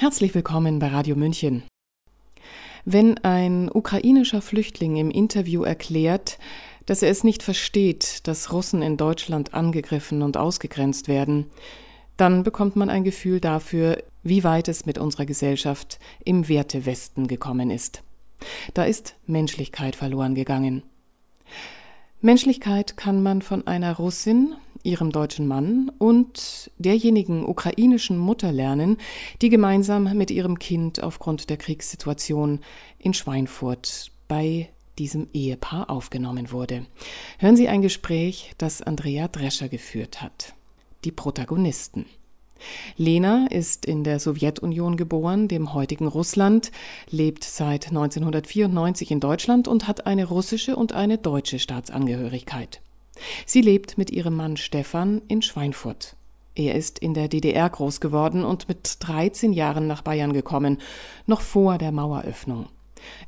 Herzlich willkommen bei Radio München. Wenn ein ukrainischer Flüchtling im Interview erklärt, dass er es nicht versteht, dass Russen in Deutschland angegriffen und ausgegrenzt werden, dann bekommt man ein Gefühl dafür, wie weit es mit unserer Gesellschaft im Wertewesten gekommen ist. Da ist Menschlichkeit verloren gegangen. Menschlichkeit kann man von einer Russin, ihrem deutschen Mann und derjenigen ukrainischen Mutter lernen, die gemeinsam mit ihrem Kind aufgrund der Kriegssituation in Schweinfurt bei diesem Ehepaar aufgenommen wurde. Hören Sie ein Gespräch, das Andrea Drescher geführt hat. Die Protagonisten. Lena ist in der Sowjetunion geboren, dem heutigen Russland, lebt seit 1994 in Deutschland und hat eine russische und eine deutsche Staatsangehörigkeit. Sie lebt mit ihrem Mann Stefan in Schweinfurt. Er ist in der DDR groß geworden und mit 13 Jahren nach Bayern gekommen, noch vor der Maueröffnung.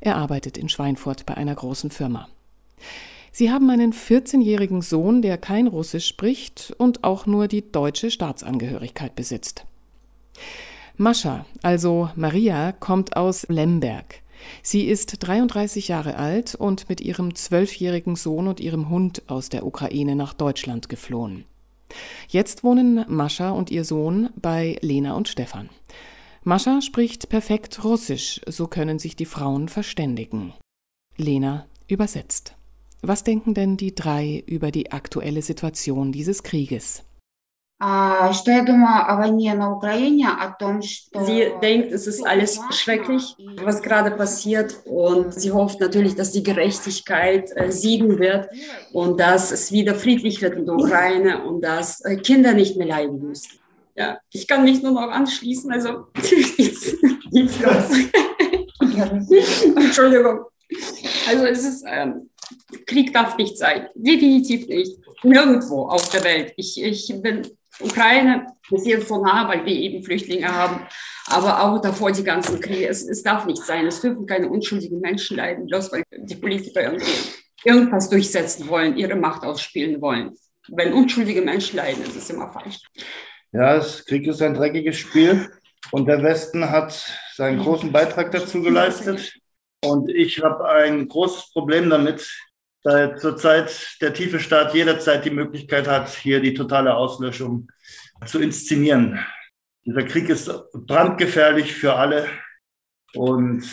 Er arbeitet in Schweinfurt bei einer großen Firma. Sie haben einen 14-jährigen Sohn, der kein Russisch spricht und auch nur die deutsche Staatsangehörigkeit besitzt. Mascha, also Maria, kommt aus Lemberg. Sie ist 33 Jahre alt und mit ihrem zwölfjährigen Sohn und ihrem Hund aus der Ukraine nach Deutschland geflohen. Jetzt wohnen Mascha und ihr Sohn bei Lena und Stefan. Mascha spricht perfekt Russisch, so können sich die Frauen verständigen. Lena übersetzt. Was denken denn die drei über die aktuelle Situation dieses Krieges? Sie denkt, es ist alles schrecklich, was gerade passiert. Und sie hofft natürlich, dass die Gerechtigkeit äh, siegen wird und dass es wieder friedlich wird in der Ukraine und dass äh, Kinder nicht mehr leiden müssen. Ja, ich kann mich nur noch anschließen. Also, Entschuldigung. Also, es ist, ähm, Krieg darf nicht sein. Definitiv nicht. Nirgendwo auf der Welt. Ich, ich bin Ukraine ist jetzt so nah, weil wir eben Flüchtlinge haben, aber auch davor die ganzen Kriege. Es, es darf nicht sein. Es dürfen keine unschuldigen Menschen leiden, bloß weil die Politiker irgendwie irgendwas durchsetzen wollen, ihre Macht ausspielen wollen. Wenn unschuldige Menschen leiden, ist es immer falsch. Ja, das Krieg ist ein dreckiges Spiel und der Westen hat seinen großen Beitrag dazu geleistet. Und ich habe ein großes Problem damit, da zurzeit der tiefe Staat jederzeit die Möglichkeit hat, hier die totale Auslöschung zu inszenieren. Dieser Krieg ist brandgefährlich für alle und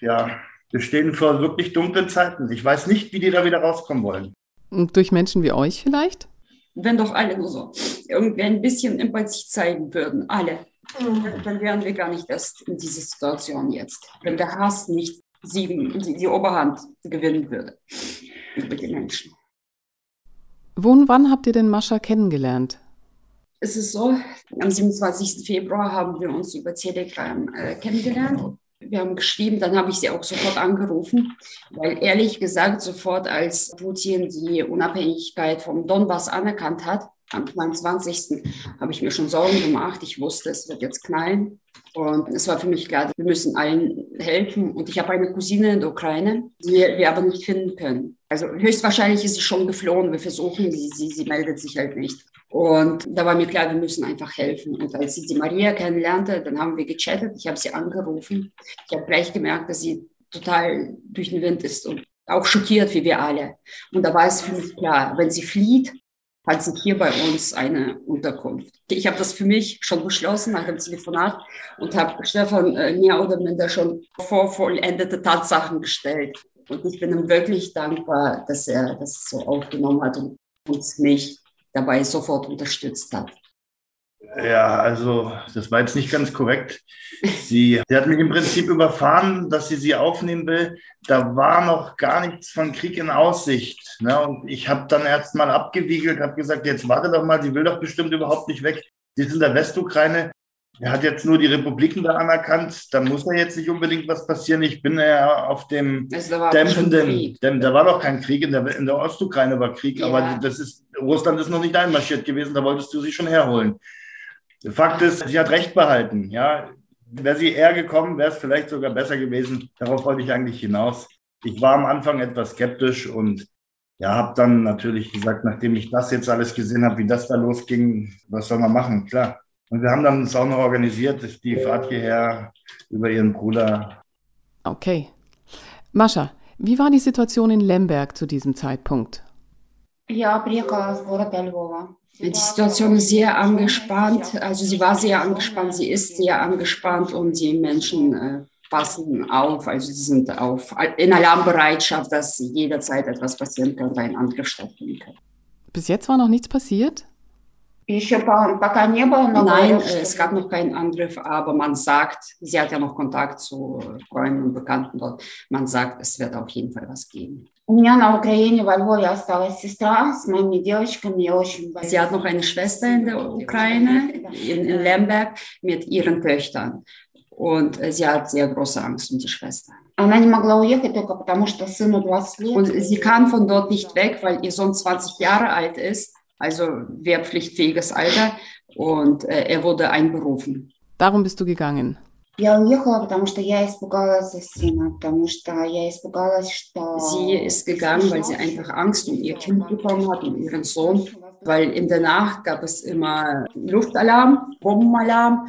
ja, wir stehen vor wirklich dunklen Zeiten. Ich weiß nicht, wie die da wieder rauskommen wollen. Und durch Menschen wie euch vielleicht? Wenn doch alle nur so irgendwie ein bisschen Empathie zeigen würden, alle, mhm. dann wären wir gar nicht erst in dieser Situation jetzt. Wenn der Hass nicht siegen, die, die Oberhand gewinnen würde über die Menschen. Wo und wann habt ihr denn Mascha kennengelernt? Es ist so, am 27. Februar haben wir uns über Telegram äh, kennengelernt. Wir haben geschrieben, dann habe ich sie auch sofort angerufen, weil ehrlich gesagt, sofort als Putin die Unabhängigkeit vom Donbass anerkannt hat, am 22. habe ich mir schon Sorgen gemacht. Ich wusste, es wird jetzt knallen. Und es war für mich klar, wir müssen allen helfen. Und ich habe eine Cousine in der Ukraine, die wir aber nicht finden können. Also höchstwahrscheinlich ist sie schon geflohen. Wir versuchen, sie, sie, sie meldet sich halt nicht. Und da war mir klar, wir müssen einfach helfen. Und als ich die Maria kennenlernte, dann haben wir gechattet. Ich habe sie angerufen. Ich habe gleich gemerkt, dass sie total durch den Wind ist und auch schockiert wie wir alle. Und da war es für mich klar, wenn sie flieht, hat sie hier bei uns eine Unterkunft. Ich habe das für mich schon beschlossen nach dem Telefonat und habe Stefan äh, mehr oder minder schon vor vollendete Tatsachen gestellt. Und ich bin ihm wirklich dankbar, dass er das so aufgenommen hat und uns mich dabei sofort unterstützt hat. Ja, also das war jetzt nicht ganz korrekt. Sie, sie hat mich im Prinzip überfahren, dass sie sie aufnehmen will. Da war noch gar nichts von Krieg in Aussicht. Ne? Und ich habe dann erst mal abgewiegelt, habe gesagt, jetzt warte doch mal, sie will doch bestimmt überhaupt nicht weg. Sie ist in der Westukraine. Er hat jetzt nur die Republiken da anerkannt. Da muss da jetzt nicht unbedingt was passieren. Ich bin ja auf dem dämpfenden. Dämpf, da war doch kein Krieg. In der, in der Ostukraine war Krieg. Ja. Aber das ist, Russland ist noch nicht einmarschiert gewesen. Da wolltest du sie schon herholen. Fakt ist, sie hat recht behalten. Ja, wäre sie eher gekommen, wäre es vielleicht sogar besser gewesen. Darauf wollte ich eigentlich hinaus. Ich war am Anfang etwas skeptisch und ja, habe dann natürlich gesagt, nachdem ich das jetzt alles gesehen habe, wie das da losging, was soll man machen? Klar, Und wir haben dann uns auch noch organisiert, die Fahrt hierher über ihren Bruder. Okay. Mascha, wie war die Situation in Lemberg zu diesem Zeitpunkt? Die Situation ist sehr angespannt. Also sie war sehr angespannt, sie ist sehr angespannt und die Menschen äh, passen auf. Also sie sind auf, in Alarmbereitschaft, dass jederzeit etwas passieren könnte, ein Angriff stattfinden kann. Bis jetzt war noch nichts passiert? Nein, es gab noch keinen Angriff, aber man sagt, sie hat ja noch Kontakt zu Freunden und Bekannten dort, man sagt, es wird auf jeden Fall was geben. Sie hat noch eine Schwester in der Ukraine, in, in Lemberg, mit ihren Töchtern. Und sie hat sehr große Angst um die Schwester. Und sie kann von dort nicht weg, weil ihr Sohn 20 Jahre alt ist also wehrpflichtfähiges Alter und äh, er wurde einberufen. Darum bist du gegangen? Sie ist gegangen, weil sie einfach Angst um ihr Kind bekommen hat, um ihren Sohn, weil in der Nacht gab es immer Luftalarm, Bombenalarm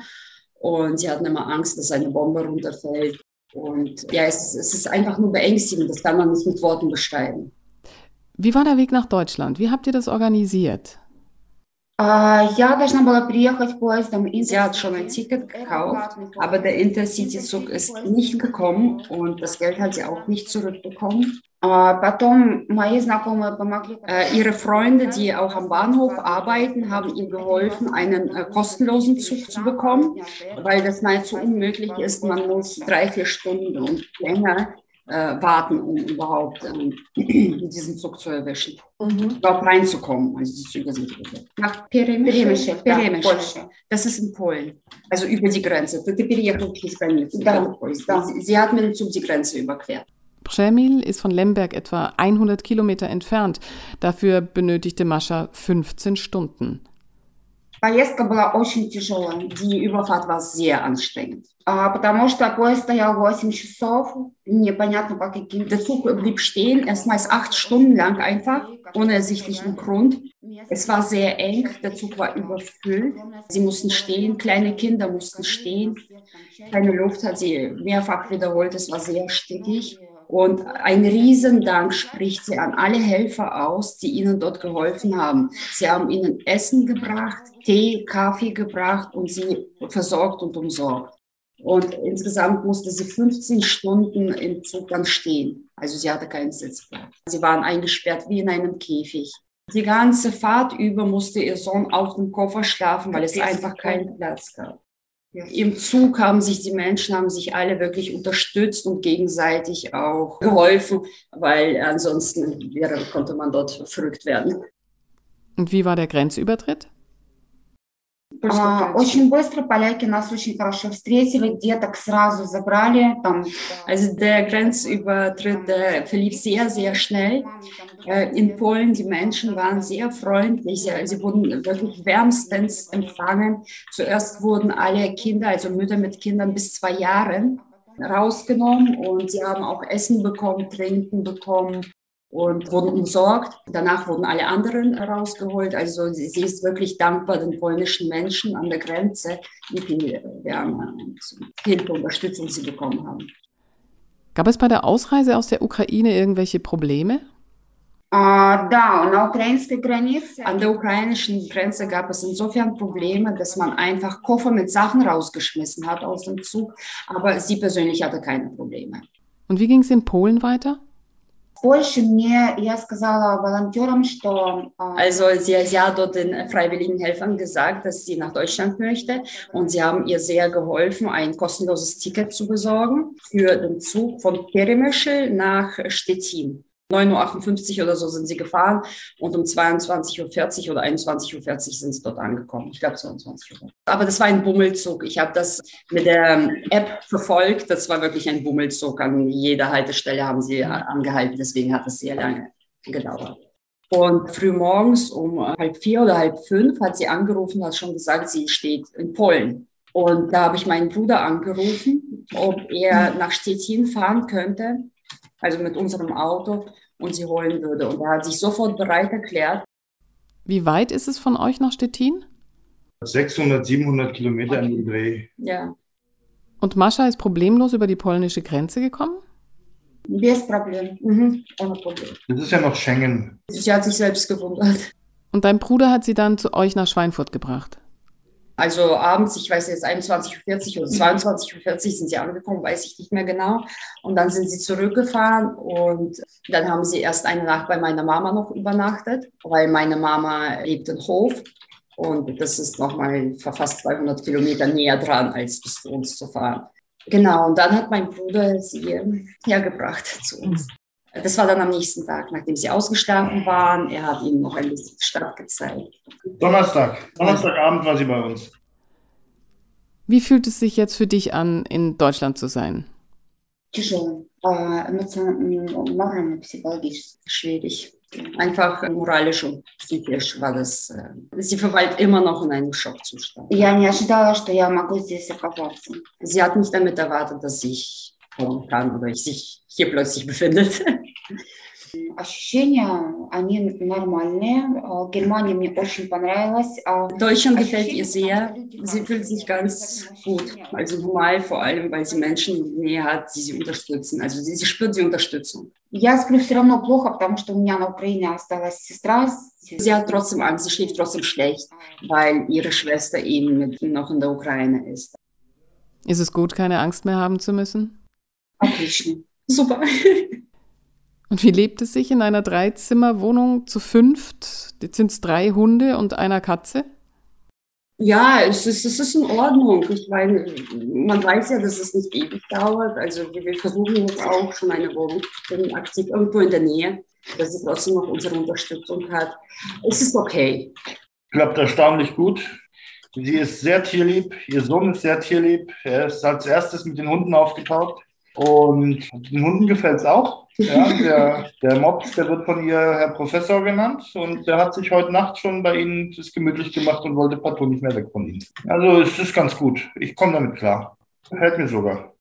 und sie hatten immer Angst, dass eine Bombe runterfällt. Und ja, es, es ist einfach nur beängstigend, das kann man nicht mit Worten beschreiben. Wie war der Weg nach Deutschland? Wie habt ihr das organisiert? Sie hat schon ein Ticket gekauft, aber der Intercity-Zug ist nicht gekommen und das Geld hat sie auch nicht zurückbekommen. Äh, ihre Freunde, die auch am Bahnhof arbeiten, haben ihr geholfen, einen äh, kostenlosen Zug zu bekommen, weil das nahezu unmöglich ist. Man muss drei, vier Stunden und länger äh, warten, um überhaupt ähm, diesen Zug zu erwischen. Mhm. Überhaupt reinzukommen. Also die Züge sind nach Перемышль. Перемышль. Das ist in Polen. Also über die Grenze. Ты переехал через границу. Да, да. Sie, sie hat mit dem Zug die Grenze überquert. Przemil ist von Lemberg etwa 100 Kilometer entfernt. Dafür benötigte Mascha 15 Stunden. Поездка была очень тяжелая. Die Überfahrt war sehr anstrengend. Потому что поезд стоял 8 часов, непонятно по каким. Der Zug blieb stehen, erstmals acht Stunden lang einfach, ohne ersichtlichen Grund. Es war sehr eng, der Zug war überfüllt. Sie mussten stehen, kleine Kinder mussten stehen. Keine Luft hat sie mehrfach wiederholt, es war sehr stickig. Und ein Riesendank spricht sie an alle Helfer aus, die ihnen dort geholfen haben. Sie haben ihnen Essen gebracht, Tee, Kaffee gebracht und sie versorgt und umsorgt. Und insgesamt musste sie 15 Stunden im Zug dann stehen. Also sie hatte keinen Sitzplatz. Sie waren eingesperrt wie in einem Käfig. Die ganze Fahrt über musste ihr Sohn auf dem Koffer schlafen, weil es einfach keinen Platz gab. Im Zug haben sich die Menschen, haben sich alle wirklich unterstützt und gegenseitig auch geholfen, weil ansonsten wäre, konnte man dort verrückt werden. Und wie war der Grenzübertritt? Очень быстро поляки нас очень хорошо встретили, деток сразу забрали. Там. Also der Grenzübertritt der verlief sehr, sehr schnell. Äh, in Polen, die Menschen waren sehr freundlich, sie wurden wirklich wärmstens empfangen. Zuerst wurden alle Kinder, also Mütter mit Kindern bis zwei Jahren, rausgenommen und sie haben auch Essen bekommen, Trinken bekommen und wurden umsorgt. Danach wurden alle anderen rausgeholt. Also sie, sie ist wirklich dankbar den polnischen Menschen an der Grenze, wie viel Wärme und Hilfe, Unterstützung sie bekommen haben. Gab es bei der Ausreise aus der Ukraine irgendwelche Probleme? Uh, da, An der ukrainischen Grenze gab es insofern Probleme, dass man einfach Koffer mit Sachen rausgeschmissen hat aus dem Zug, aber sie persönlich hatte keine Probleme. Und wie ging es in Polen weiter? Also sie, sie hat dort den freiwilligen Helfern gesagt, dass sie nach Deutschland möchte und sie haben ihr sehr geholfen, ein kostenloses Ticket zu besorgen für den Zug von Perimöschel nach Stettin. 9.58 Uhr oder so sind sie gefahren und um 22.40 Uhr oder 21.40 Uhr sind sie dort angekommen. Ich glaube 22 Uhr. Aber das war ein Bummelzug. Ich habe das mit der App verfolgt. Das war wirklich ein Bummelzug. An jeder Haltestelle haben sie angehalten. Deswegen hat es sehr lange gedauert. Und früh morgens um halb vier oder halb fünf hat sie angerufen, hat schon gesagt, sie steht in Polen. Und da habe ich meinen Bruder angerufen, ob er nach Stettin fahren könnte, also mit unserem Auto, und sie holen würde. Und er hat sich sofort bereit erklärt. Wie weit ist es von euch nach Stettin? 600, 700 Kilometer okay. im Dreh. Ja. Und Mascha ist problemlos über die polnische Grenze gekommen? Das Problem. Mhm. Ohne Problem. Das ist ja noch Schengen. Sie hat sich selbst gewundert. Und dein Bruder hat sie dann zu euch nach Schweinfurt gebracht? Also abends, ich weiß jetzt 21.40 Uhr oder 22.40 Uhr sind sie angekommen, weiß ich nicht mehr genau. Und dann sind sie zurückgefahren und dann haben sie erst eine Nacht bei meiner Mama noch übernachtet, weil meine Mama lebt in Hof und das ist nochmal fast 200 Kilometer näher dran, als bis zu uns zu fahren. Genau, und dann hat mein Bruder sie hergebracht zu uns. Das war dann am nächsten Tag, nachdem sie ausgeschlafen waren. Er hat ihnen noch ein bisschen die Stadt gezeigt. Donnerstag. Donnerstagabend war sie bei uns. Wie fühlt es sich jetzt für dich an, in Deutschland zu sein? Schwierig. Einfach moralisch und psychisch war das. Äh, sie verweilt immer noch in einem Schockzustand. Sie hat nicht damit erwartet, dass ich kommen kann oder ich sich hier plötzlich befindet. Ощущения, они нормальные. Германия мне очень понравилась. Deutschland gefällt ihr sehr. Sie fühlt sich ganz gut. Also normal vor allem, weil sie Menschen in der Nähe hat, die sie unterstützen. Also sie, sie spürt die Unterstützung. Я сплю все равно плохо, потому что у меня на Украине осталась сестра. Sie hat trotzdem Angst, sie schläft trotzdem schlecht, weil ihre Schwester eben noch in der Ukraine ist. Ist es gut, keine Angst mehr haben zu müssen? Abrechnen. Super. Und wie lebt es sich in einer Dreizimmerwohnung zu fünft? Jetzt sind es drei Hunde und einer Katze? Ja, es ist, es ist in Ordnung. Ich meine, man weiß ja, dass es nicht ewig dauert. Also wir versuchen jetzt auch schon eine Wohnung in Aktiv irgendwo in der Nähe, dass sie trotzdem noch unsere Unterstützung hat. Es ist okay. Klappt erstaunlich gut. Sie ist sehr tierlieb. Ihr Sohn ist sehr tierlieb. Er ist als erstes mit den Hunden aufgetaucht. Und den Hunden gefällt es auch. Ja, der, der Mops, der wird von ihr Herr Professor genannt und der hat sich heute Nacht schon bei Ihnen das gemütlich gemacht und wollte partout nicht mehr weg von Ihnen. Also es ist ganz gut. Ich komme damit klar. Gefällt mir sogar.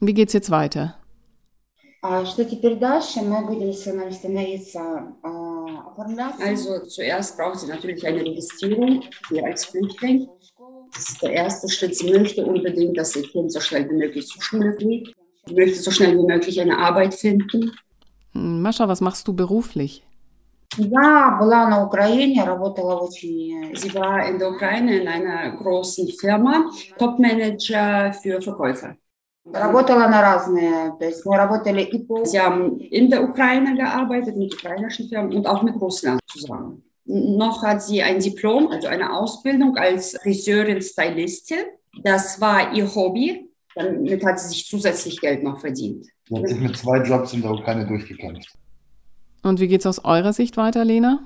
Wie geht's jetzt weiter? Also zuerst braucht sie natürlich eine Registrierung hier als Flüchtling. Das ist der erste Schritt. Sie möchte unbedingt, dass ihr Kind so schnell wie möglich zur Schule geht. Sie möchte so schnell wie möglich eine Arbeit finden. Hm, Mascha, was machst du beruflich? Я была на Украине, работала очень... Sie war in der Ukraine in einer großen Firma, Topmanager für Verkäufer. Работала на разные, то есть мы работали и по... Sie haben in der Ukraine gearbeitet, mit ukrainischen Firmen und auch mit Russland zusammen. Noch hat sie ein Diplom, also eine Ausbildung als Friseurin, Stylistin. Das war ihr Hobby. Damit hat sie sich zusätzlich Geld noch verdient. Sie hat sich mit zwei Jobs in der Ukraine durchgekämpft. Und wie geht es aus eurer Sicht weiter, Lena?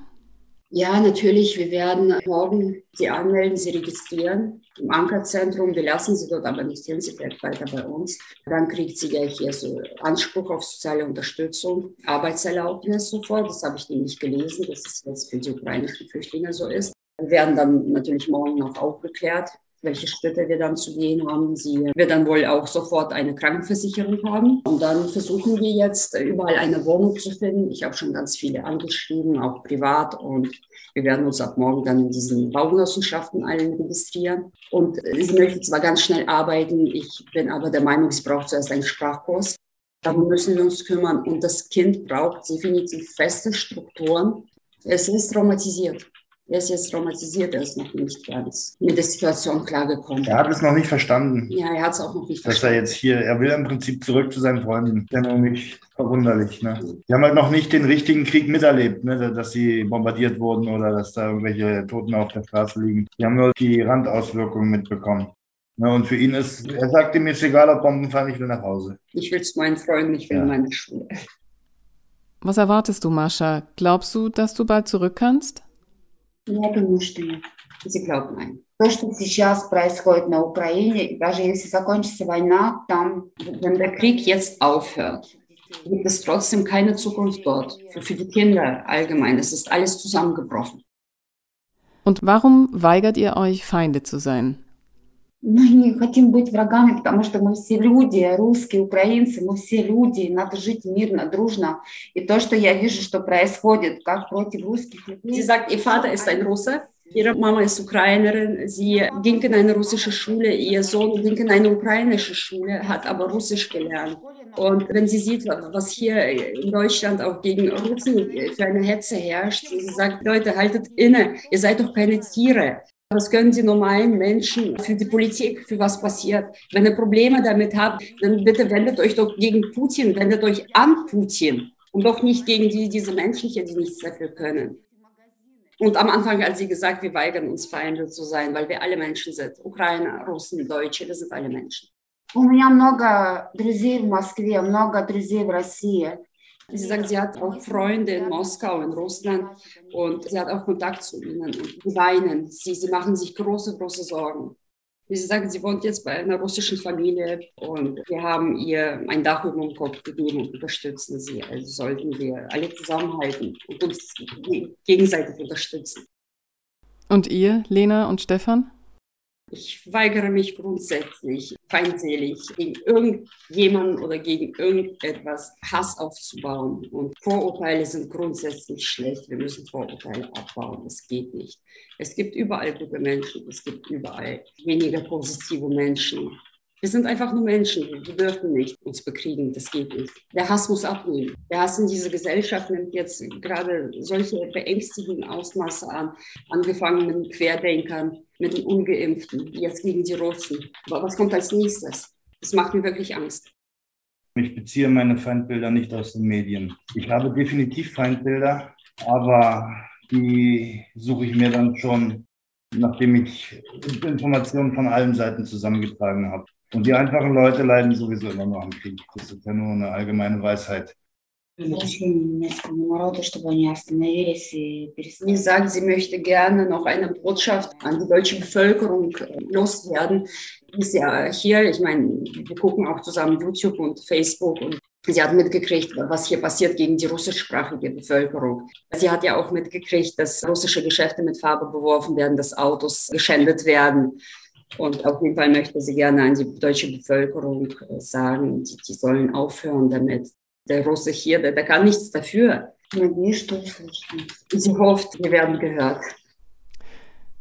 Ja, natürlich. Wir werden morgen sie anmelden, sie registrieren im Ankerzentrum. Wir lassen sie dort aber nicht hin, sie bleibt weiter bei uns. Dann kriegt sie ja hier so Anspruch auf soziale Unterstützung, Arbeitserlaubnis sofort. Das habe ich nämlich gelesen, dass es jetzt für die ukrainischen Flüchtlinge so ist. Wir werden dann natürlich morgen noch aufgeklärt, welche Schritte wir dann zu gehen haben. Sie wird dann wohl auch sofort eine Krankenversicherung haben. Und dann versuchen wir jetzt überall eine Wohnung zu finden. Ich habe schon ganz viele angeschrieben, auch privat. Und wir werden uns ab morgen dann in diesen Baugenossenschaften allen registrieren. Und sie möchte zwar ganz schnell arbeiten, ich bin aber der Meinung, sie braucht zuerst einen Sprachkurs. Darum müssen wir uns kümmern. Und das Kind braucht definitiv feste Strukturen. Es ist traumatisiert. Er ist jetzt traumatisiert, er ist noch nicht ganz mit der Situation klargekommen. Er hat es noch nicht verstanden. Ja, er hat es auch noch nicht dass verstanden. Dass er jetzt hier, er will im Prinzip zurück zu seinen Freunden. Das ist ja nicht verwunderlich. Ne? Die haben halt noch nicht den richtigen Krieg miterlebt, ne? dass sie bombardiert wurden oder dass da irgendwelche Toten auf der Straße liegen. Die haben nur die Randauswirkungen mitbekommen. Ja, und für ihn ist, er sagt ihm, ist egal, ob Bomben fallen, ich will nach Hause. Ich will zu meinen Freunden, ich will ja. meine Schule. Was erwartest du, Mascha? Glaubst du, dass du bald zurück kannst? Я думаю, что нет. Sie glaubt nein. То, что сейчас происходит на Украине, даже если закончится война, там... Wenn der Krieg jetzt aufhört, gibt es trotzdem keine Zukunft dort. Für, für die Kinder allgemein. Es ist alles zusammengebrochen. Und warum weigert ihr euch, Feinde zu sein? Мы не хотим быть врагами, потому что мы все люди, русские, украинцы, мы все люди, надо жить мирно, дружно. И то, что я вижу, что происходит, как против русских людей. Sie sagt, ihr Vater ist ein Russe, Ihre Mama ist Ukrainerin, sie ging in eine russische Schule, ihr Sohn ging in eine ukrainische Schule, hat aber Russisch gelernt. Und wenn sie sieht, was hier in Deutschland auch gegen Russen für eine Hetze herrscht, sie sagt, Leute, haltet inne, ihr seid doch keine Tiere. Was können die normalen Menschen für die Politik, für was passiert? Wenn ihr Probleme damit habt, dann bitte wendet euch doch gegen Putin, wendet euch an Putin und doch nicht gegen die, diese Menschen hier, die nichts dafür können. Und am Anfang hat sie gesagt, wir weigern uns Feinde zu sein, weil wir alle Menschen sind. Ukrainer, Russen, Deutsche, wir sind alle Menschen. У меня много друзей в Москве, много друзей в России. Sie sagt, sie hat auch Freunde in Moskau, in Russland und sie hat auch Kontakt zu ihnen die weinen. Sie, sie machen sich große, große Sorgen. Wie sie sagt, sie wohnt jetzt bei einer russischen Familie und wir haben ihr ein Dach über dem Kopf gegeben und unterstützen sie. Also sollten wir alle zusammenhalten und uns gegenseitig unterstützen. Und ihr, Lena und Stefan? Ich weigere mich grundsätzlich feindselig gegen irgendjemanden oder gegen irgendetwas Hass aufzubauen. Und Vorurteile sind grundsätzlich schlecht. Wir müssen Vorurteile abbauen. Das geht nicht. Es gibt überall gute Menschen. Es gibt überall weniger positive Menschen. Wir sind einfach nur Menschen. Wir dürfen nicht uns bekriegen. Das geht nicht. Der Hass muss abnehmen. Der Hass in dieser Gesellschaft nimmt jetzt gerade solche beängstigenden Ausmaße an. Angefangen mit den Querdenkern, mit den Ungeimpften, jetzt gegen die Russen. Aber was kommt als nächstes? Das macht mir wirklich Angst. Ich beziehe meine Feindbilder nicht aus den Medien. Ich habe definitiv Feindbilder, aber die suche ich mir dann schon, nachdem ich Informationen von allen Seiten zusammengetragen habe. Und die einfachen Leute leiden sowieso immer noch am Krieg. Das ist ja nur eine allgemeine Weisheit. Sie sagt, sie möchte gerne noch eine Botschaft an die deutsche Bevölkerung loswerden. Die ist ja hier, ich meine, wir gucken auch zusammen YouTube und Facebook und sie hat mitgekriegt, was hier passiert gegen die russischsprachige Bevölkerung. Sie hat ja auch mitgekriegt, dass russische Geschäfte mit Farbe beworfen werden, dass Autos geschändet werden. Und auf jeden Fall möchte sie gerne an die deutsche Bevölkerung äh, sagen, die, die sollen aufhören damit. Der Russe hier, der, der kann nichts dafür. Sie hofft, wir werden gehört.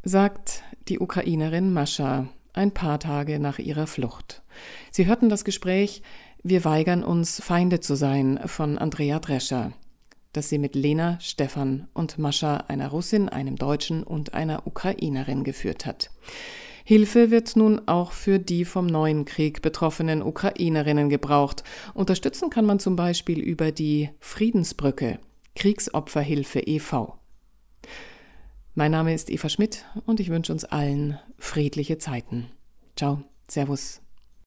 Sagt die Ukrainerin Mascha ein paar Tage nach ihrer Flucht. Sie hörten das Gespräch Wir weigern uns, Feinde zu sein von Andrea Drescher, das sie mit Lena, Stefan und Mascha, einer Russin, einem Deutschen und einer Ukrainerin geführt hat. Hilfe wird nun auch für die vom neuen Krieg betroffenen Ukrainerinnen gebraucht. Unterstützen kann man zum Beispiel über die Friedensbrücke Kriegsopferhilfe e.V. Mein Name ist Eva Schmidt und ich wünsche uns allen friedliche Zeiten. Ciao, Servus.